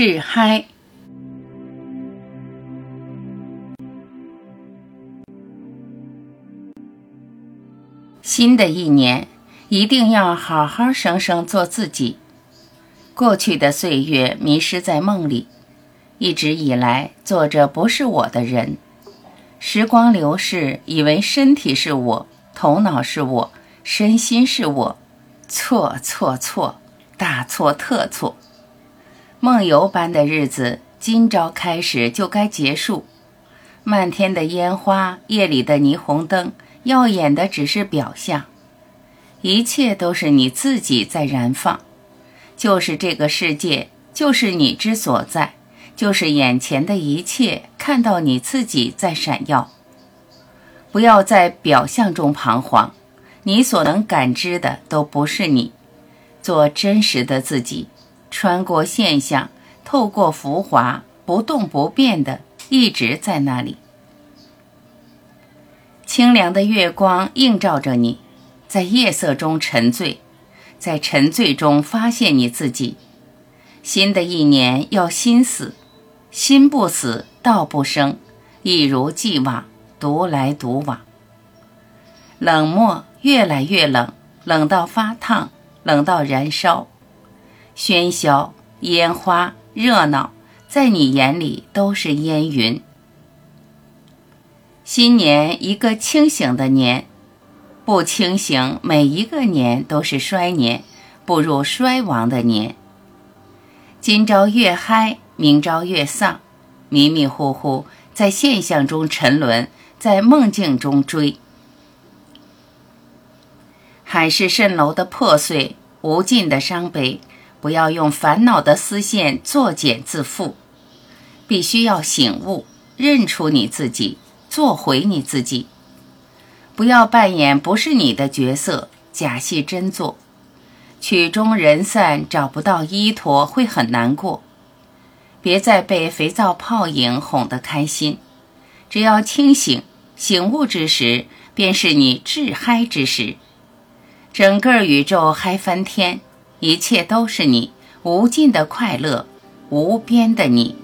致嗨。新的一年，一定要好好生生做自己。过去的岁月迷失在梦里，一直以来做着不是我的人。时光流逝，以为身体是我，头脑是我，身心是我，错错错，大错特错。梦游般的日子，今朝开始就该结束。漫天的烟花，夜里的霓虹灯。耀眼的只是表象，一切都是你自己在燃放，就是这个世界，就是你之所在，就是眼前的一切，看到你自己在闪耀。不要在表象中彷徨，你所能感知的都不是你，做真实的自己，穿过现象，透过浮华，不动不变的一直在那里。清凉的月光映照着你，在夜色中沉醉，在沉醉中发现你自己。新的一年要心死，心不死道不生，一如既往，独来独往。冷漠越来越冷，冷到发烫，冷到燃烧。喧嚣、烟花、热闹，在你眼里都是烟云。新年一个清醒的年，不清醒，每一个年都是衰年，步入衰亡的年。今朝越嗨，明朝越丧，迷迷糊糊在现象中沉沦，在梦境中追。海市蜃楼的破碎，无尽的伤悲，不要用烦恼的丝线作茧自缚，必须要醒悟，认出你自己。做回你自己，不要扮演不是你的角色，假戏真做，曲终人散，找不到依托会很难过。别再被肥皂泡影哄得开心，只要清醒醒悟之时，便是你至嗨之时。整个宇宙嗨翻天，一切都是你，无尽的快乐，无边的你。